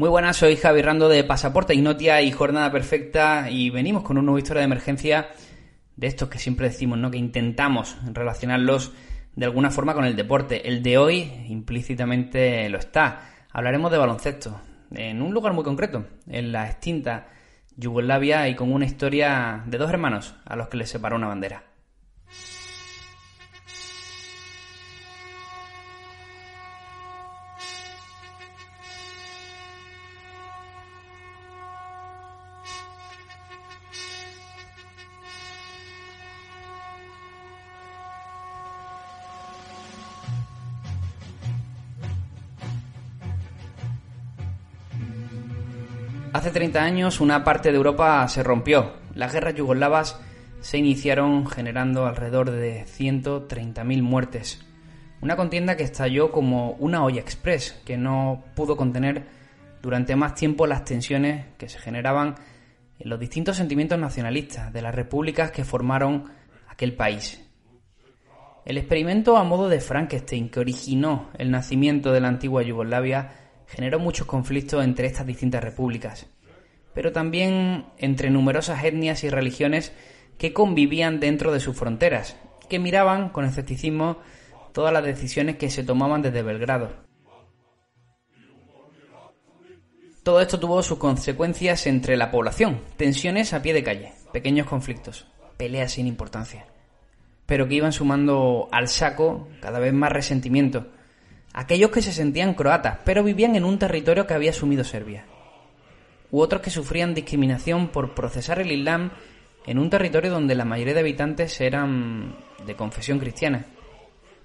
Muy buenas, soy Javi Rando de Pasaporte Ignotia y Jornada Perfecta y venimos con un nuevo historia de emergencia de estos que siempre decimos, ¿no? Que intentamos relacionarlos de alguna forma con el deporte. El de hoy implícitamente lo está. Hablaremos de baloncesto en un lugar muy concreto, en la extinta Yugoslavia y con una historia de dos hermanos a los que les separó una bandera. Hace 30 años una parte de Europa se rompió. Las guerras yugoslavas se iniciaron generando alrededor de 130.000 muertes. Una contienda que estalló como una olla express que no pudo contener durante más tiempo las tensiones que se generaban en los distintos sentimientos nacionalistas de las repúblicas que formaron aquel país. El experimento a modo de Frankenstein que originó el nacimiento de la antigua Yugoslavia generó muchos conflictos entre estas distintas repúblicas, pero también entre numerosas etnias y religiones que convivían dentro de sus fronteras, que miraban con escepticismo todas las decisiones que se tomaban desde Belgrado. Todo esto tuvo sus consecuencias entre la población, tensiones a pie de calle, pequeños conflictos, peleas sin importancia, pero que iban sumando al saco cada vez más resentimiento, aquellos que se sentían croatas, pero vivían en un territorio que había asumido Serbia, u otros que sufrían discriminación por procesar el Islam en un territorio donde la mayoría de habitantes eran de confesión cristiana.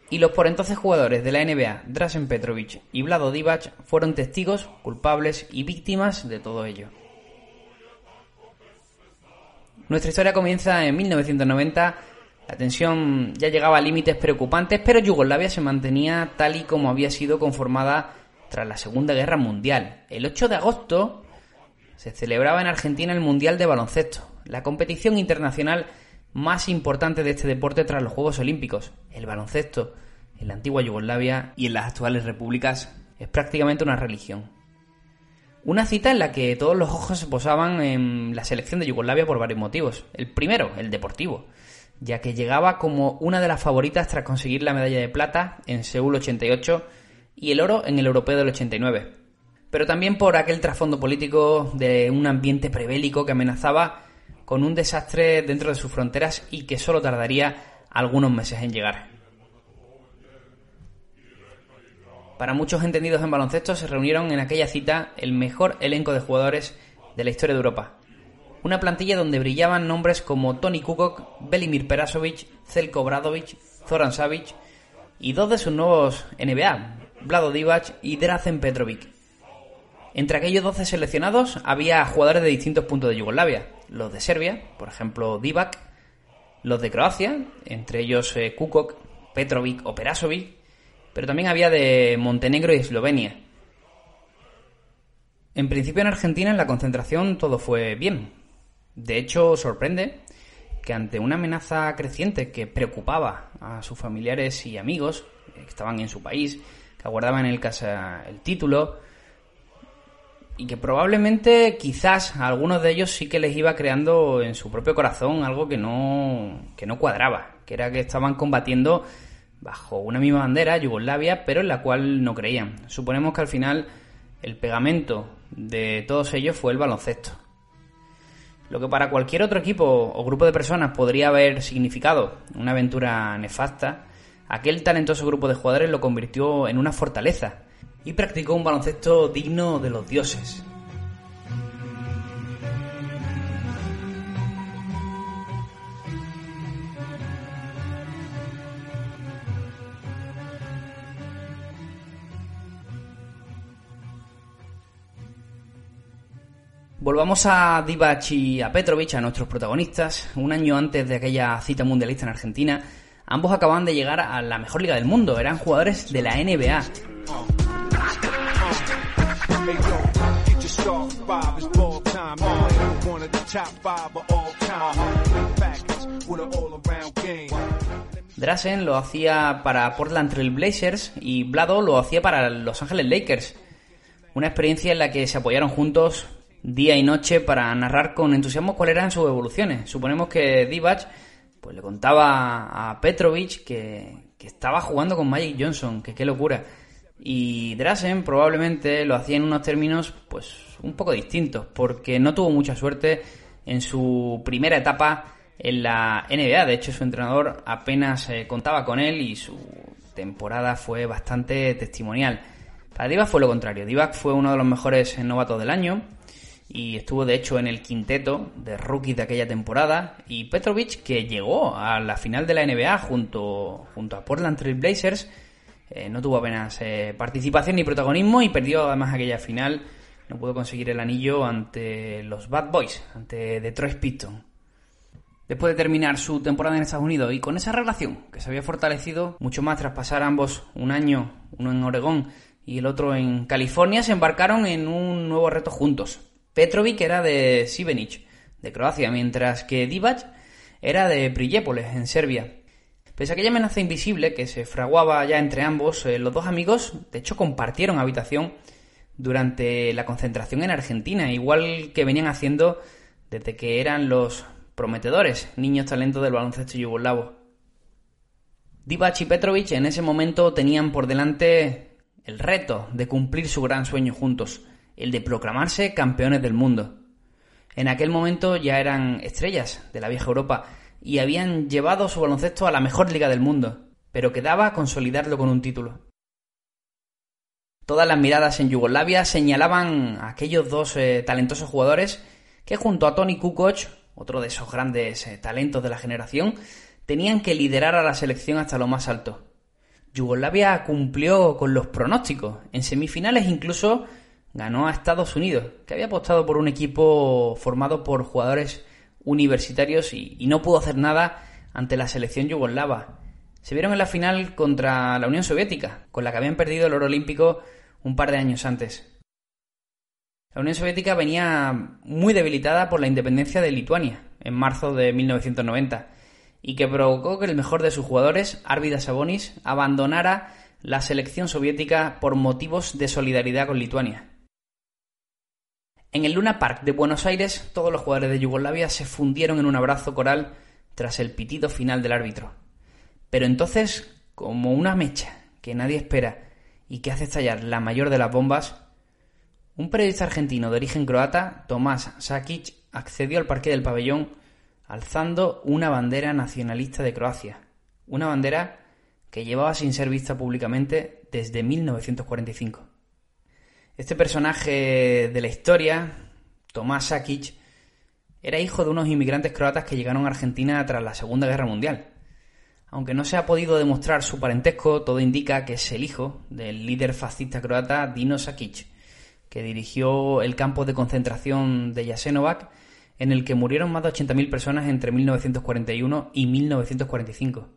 Y los por entonces jugadores de la NBA, Drasen Petrovic y Vlado Divac, fueron testigos, culpables y víctimas de todo ello. Nuestra historia comienza en 1990 la tensión ya llegaba a límites preocupantes, pero Yugoslavia se mantenía tal y como había sido conformada tras la Segunda Guerra Mundial. El 8 de agosto se celebraba en Argentina el Mundial de Baloncesto, la competición internacional más importante de este deporte tras los Juegos Olímpicos. El baloncesto en la antigua Yugoslavia y en las actuales repúblicas es prácticamente una religión. Una cita en la que todos los ojos se posaban en la selección de Yugoslavia por varios motivos. El primero, el deportivo ya que llegaba como una de las favoritas tras conseguir la medalla de plata en Seúl 88 y el oro en el Europeo del 89. Pero también por aquel trasfondo político de un ambiente prebélico que amenazaba con un desastre dentro de sus fronteras y que solo tardaría algunos meses en llegar. Para muchos entendidos en baloncesto se reunieron en aquella cita el mejor elenco de jugadores de la historia de Europa, una plantilla donde brillaban nombres como Tony Kukoc, Belimir Perasovic, Zelko Bradovic, Zoran Savic y dos de sus nuevos NBA, Vlado Divac y Drazen Petrovic. Entre aquellos 12 seleccionados había jugadores de distintos puntos de Yugoslavia, los de Serbia, por ejemplo Divac, los de Croacia, entre ellos eh, Kukoc, Petrovic o Perasovic, pero también había de Montenegro y Eslovenia. En principio en Argentina en la concentración todo fue bien, de hecho, sorprende que ante una amenaza creciente que preocupaba a sus familiares y amigos que estaban en su país, que aguardaban el casa el título, y que probablemente quizás a algunos de ellos sí que les iba creando en su propio corazón algo que no, que no cuadraba, que era que estaban combatiendo bajo una misma bandera, Yugoslavia, pero en la cual no creían. Suponemos que al final el pegamento de todos ellos fue el baloncesto. Lo que para cualquier otro equipo o grupo de personas podría haber significado una aventura nefasta, aquel talentoso grupo de jugadores lo convirtió en una fortaleza y practicó un baloncesto digno de los dioses. Volvamos a Divac y a Petrovic, a nuestros protagonistas. Un año antes de aquella cita mundialista en Argentina, ambos acababan de llegar a la mejor liga del mundo. Eran jugadores de la NBA. Drasen lo hacía para Portland Trail Blazers y Blado lo hacía para Los Ángeles Lakers. Una experiencia en la que se apoyaron juntos día y noche para narrar con entusiasmo cuáles eran sus evoluciones. Suponemos que Divac pues le contaba a Petrovic que, que estaba jugando con Magic Johnson, que qué locura. Y Drasen probablemente lo hacía en unos términos pues un poco distintos, porque no tuvo mucha suerte en su primera etapa en la NBA. De hecho, su entrenador apenas eh, contaba con él y su temporada fue bastante testimonial. Para Divac fue lo contrario. Divac fue uno de los mejores novatos del año y estuvo de hecho en el quinteto de rookies de aquella temporada. Y Petrovic que llegó a la final de la NBA junto, junto a Portland Trail Blazers eh, no tuvo apenas eh, participación ni protagonismo y perdió además aquella final. No pudo conseguir el anillo ante los Bad Boys ante Detroit Pistons. Después de terminar su temporada en Estados Unidos y con esa relación que se había fortalecido mucho más tras pasar ambos un año, uno en Oregón y el otro en California, se embarcaron en un nuevo reto juntos. Petrovic era de Sivenic, de Croacia, mientras que Divac era de Prijepole, en Serbia. Pese a aquella amenaza invisible que se fraguaba ya entre ambos, eh, los dos amigos, de hecho, compartieron habitación durante la concentración en Argentina, igual que venían haciendo desde que eran los prometedores niños talentos del baloncesto yugoslavo. Divac y Petrovic en ese momento tenían por delante el reto de cumplir su gran sueño juntos el de proclamarse campeones del mundo. En aquel momento ya eran estrellas de la vieja Europa y habían llevado su baloncesto a la mejor liga del mundo, pero quedaba consolidarlo con un título. Todas las miradas en Yugoslavia señalaban a aquellos dos eh, talentosos jugadores que junto a Tony Kukoc, otro de esos grandes eh, talentos de la generación, tenían que liderar a la selección hasta lo más alto. Yugoslavia cumplió con los pronósticos. En semifinales incluso ganó a Estados Unidos, que había apostado por un equipo formado por jugadores universitarios y, no pudo hacer nada ante la selección yugoslava. Se vieron en la final contra la Unión Soviética, con la que habían perdido el oro olímpico un par de años antes. La Unión Soviética venía muy debilitada por la independencia de Lituania en marzo de 1990 y que provocó que el mejor de sus jugadores, Arvidas Sabonis, abandonara la selección soviética por motivos de solidaridad con Lituania. En el Luna Park de Buenos Aires, todos los jugadores de Yugoslavia se fundieron en un abrazo coral tras el pitido final del árbitro. Pero entonces, como una mecha que nadie espera y que hace estallar la mayor de las bombas, un periodista argentino de origen croata, Tomás Sakic, accedió al parque del pabellón alzando una bandera nacionalista de Croacia, una bandera que llevaba sin ser vista públicamente desde 1945. Este personaje de la historia, Tomás Sakic, era hijo de unos inmigrantes croatas que llegaron a Argentina tras la Segunda Guerra Mundial. Aunque no se ha podido demostrar su parentesco, todo indica que es el hijo del líder fascista croata Dino Sakic, que dirigió el campo de concentración de Jasenovac, en el que murieron más de 80.000 personas entre 1941 y 1945.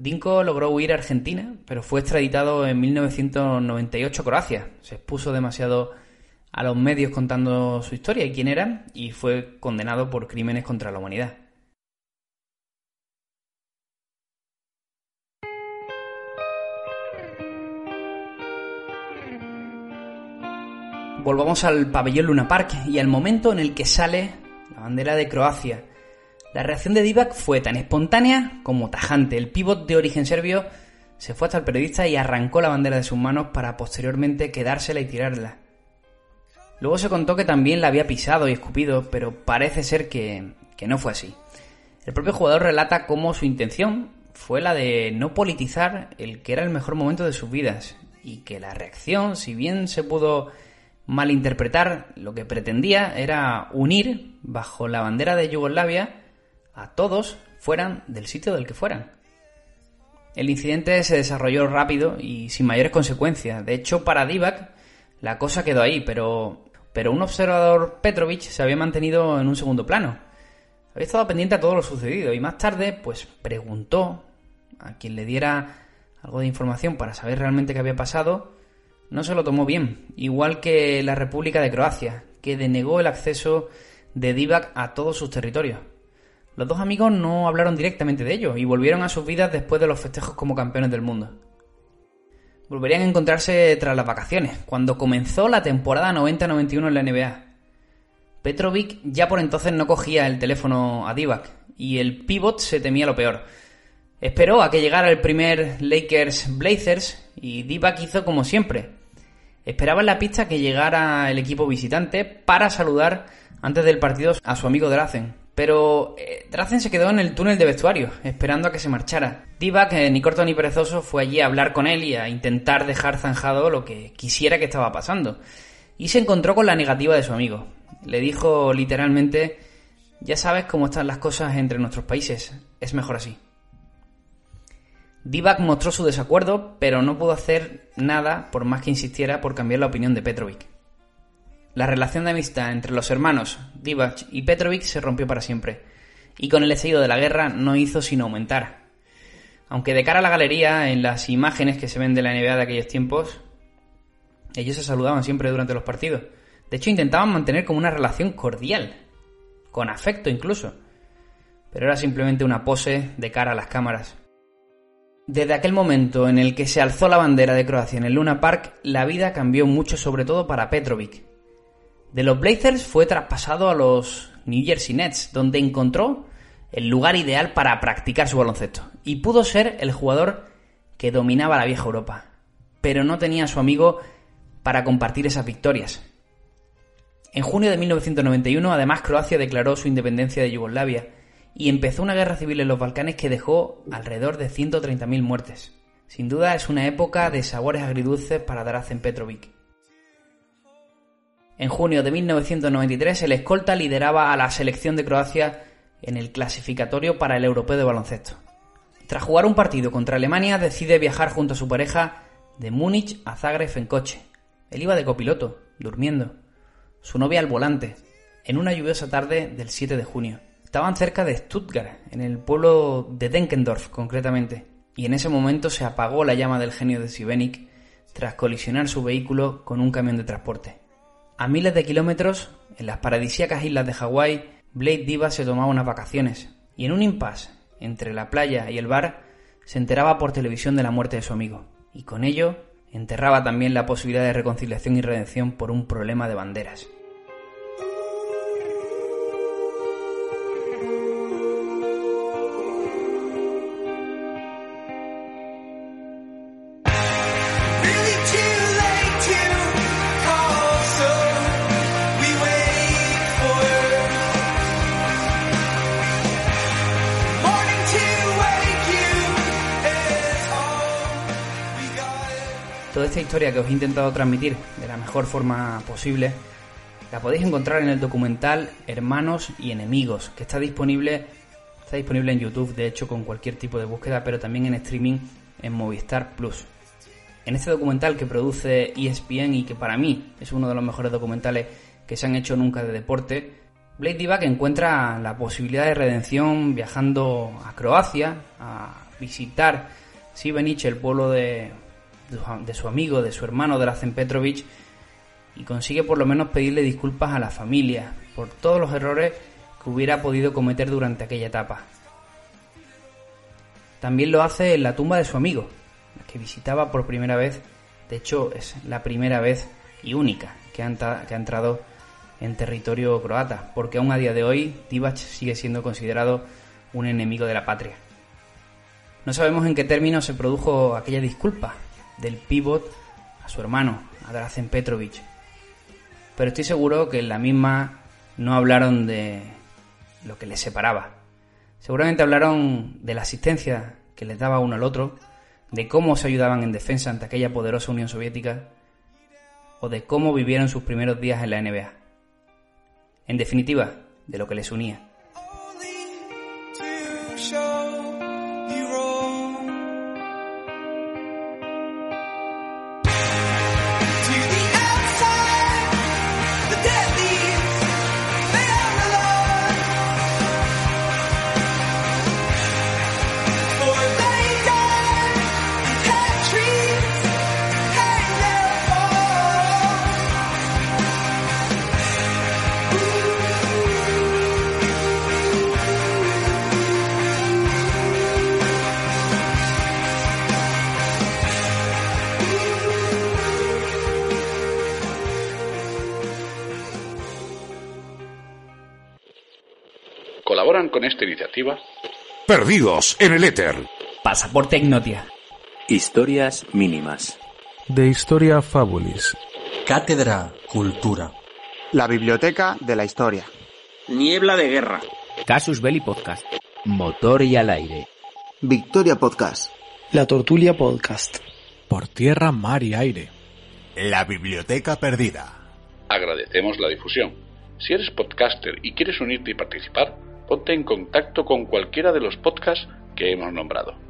Dinko logró huir a Argentina, pero fue extraditado en 1998 a Croacia. Se expuso demasiado a los medios contando su historia y quién era, y fue condenado por crímenes contra la humanidad. Volvamos al pabellón Luna Park y al momento en el que sale la bandera de Croacia, La reacción de Divac fue tan espontánea como tajante. El pívot de origen serbio se fue hasta el periodista y arrancó la bandera de sus manos para posteriormente quedársela y tirarla. Luego se contó que también la había pisado y escupido, pero parece ser que, que no fue así. El propio jugador relata cómo su intención fue la de no politizar el que era el mejor momento de sus vidas y que la reacción, si bien se pudo malinterpretar, lo que pretendía era unir bajo la bandera de Yugoslavia a todos fueran del sitio del que fueran. El incidente se desarrolló rápido y sin mayores consecuencias. De hecho, para Divac la cosa quedó ahí, pero, pero un observador Petrovic se había mantenido en un segundo plano. Había estado pendiente a todo lo sucedido y más tarde, pues preguntó a quien le diera algo de información para saber realmente qué había pasado, no se lo tomó bien, igual que la República de Croacia, que denegó el acceso de Divac a todos sus territorios. Los dos amigos no hablaron directamente de ello y volvieron a sus vidas después de los festejos como campeones del mundo. Volverían a encontrarse tras las vacaciones, cuando comenzó la temporada 90-91 en la NBA. Petrovic ya por entonces no cogía el teléfono a Divac y el pivot se temía lo peor. Esperó a que llegara el primer Lakers Blazers y Divac hizo como siempre. Esperaba en la pista que llegara el equipo visitante para saludar antes del partido a su amigo Drazen. Pero eh, se quedó en el túnel de vestuario, esperando a que se marchara. Divac, eh, ni corto ni perezoso, fue allí a hablar con él y a intentar dejar zanjado lo que quisiera que estaba pasando. Y se encontró con la negativa de su amigo le dijo literalmente, ya sabes cómo están las cosas entre nuestros países, es mejor así. Divac mostró su desacuerdo, pero no pudo hacer nada por más que insistiera por cambiar la opinión de Petrovic. La relación de amistad entre los hermanos Divac y Petrovic se rompió para siempre, y con el estallido de la guerra no hizo sino aumentar. Aunque de cara a la galería, en las imágenes que se ven de la NBA de aquellos tiempos, ellos se saludaban siempre durante los partidos. De hecho, intentaban mantener como una relación cordial, con afecto incluso. Pero era simplemente una pose de cara a las cámaras. Desde aquel momento en el que se alzó la bandera de Croacia en el Luna Park, la vida cambió mucho, sobre todo para Petrovic. De los Blazers fue traspasado a los New Jersey Nets, donde encontró el lugar ideal para practicar su baloncesto. Y pudo ser el jugador que dominaba la vieja Europa. Pero no tenía a su amigo para compartir esas victorias. En junio de 1991, además, Croacia declaró su independencia de Yugoslavia y empezó una guerra civil en los Balcanes que dejó alrededor de 130.000 muertes. Sin duda es una época de sabores agridulces para Drazen Petrovic. En junio de 1993, el escolta lideraba a la selección de Croacia en el clasificatorio para el Europeo de Baloncesto. Tras jugar un partido contra Alemania, decide viajar junto a su pareja de Múnich a Zagreb en coche. Él iba de copiloto, durmiendo su novia al volante, en una lluviosa tarde del 7 de junio. Estaban cerca de Stuttgart, en el pueblo de Denkendorf concretamente, y en ese momento se apagó la llama del genio de Sibenik tras colisionar su vehículo con un camión de transporte. A miles de kilómetros, en las paradisíacas islas de Hawái, Blade Diva se tomaba unas vacaciones, y en un impasse entre la playa y el bar, se enteraba por televisión de la muerte de su amigo, y con ello enterraba también la posibilidad de reconciliación y redención por un problema de banderas. Esta historia que os he intentado transmitir de la mejor forma posible la podéis encontrar en el documental Hermanos y Enemigos, que está disponible, está disponible en YouTube, de hecho, con cualquier tipo de búsqueda, pero también en streaming en Movistar Plus. En este documental que produce ESPN y que para mí es uno de los mejores documentales que se han hecho nunca de deporte, Blade Divac encuentra la posibilidad de redención viajando a Croacia a visitar Sibenic, el pueblo de, de su amigo, de su hermano Drazen Petrovic, y consigue por lo menos pedirle disculpas a la familia por todos los errores que hubiera podido cometer durante aquella etapa. También lo hace en la tumba de su amigo, que visitaba por primera vez, de hecho es la primera vez y única que ha, que ha entrado en territorio croata, porque aún a día de hoy Divac sigue siendo considerado un enemigo de la patria. No sabemos en qué términos se produjo aquella disculpa del pivot a su hermano, a Drazen Petrovic, pero estoy seguro que en la misma no hablaron de lo que les separaba. Seguramente hablaron de la asistencia que les daba uno al otro, de cómo se ayudaban en defensa ante aquella poderosa Unión Soviética o de cómo vivieron sus primeros días en la NBA. En definitiva, de lo que les unía. Con esta iniciativa Perdidos en el éter. Pasaporte Ignotia. Historias mínimas. De Historia Fabulis. Cátedra Cultura. La Biblioteca de la Historia. Niebla de Guerra. Casus Belli Podcast. Motor y al aire. Victoria Podcast. La Tortulia Podcast. Por tierra, mar y aire. La Biblioteca Perdida. Agradecemos la difusión. Si eres podcaster y quieres unirte y participar, ponte en contacto con cualquiera de los podcasts que hemos nombrado.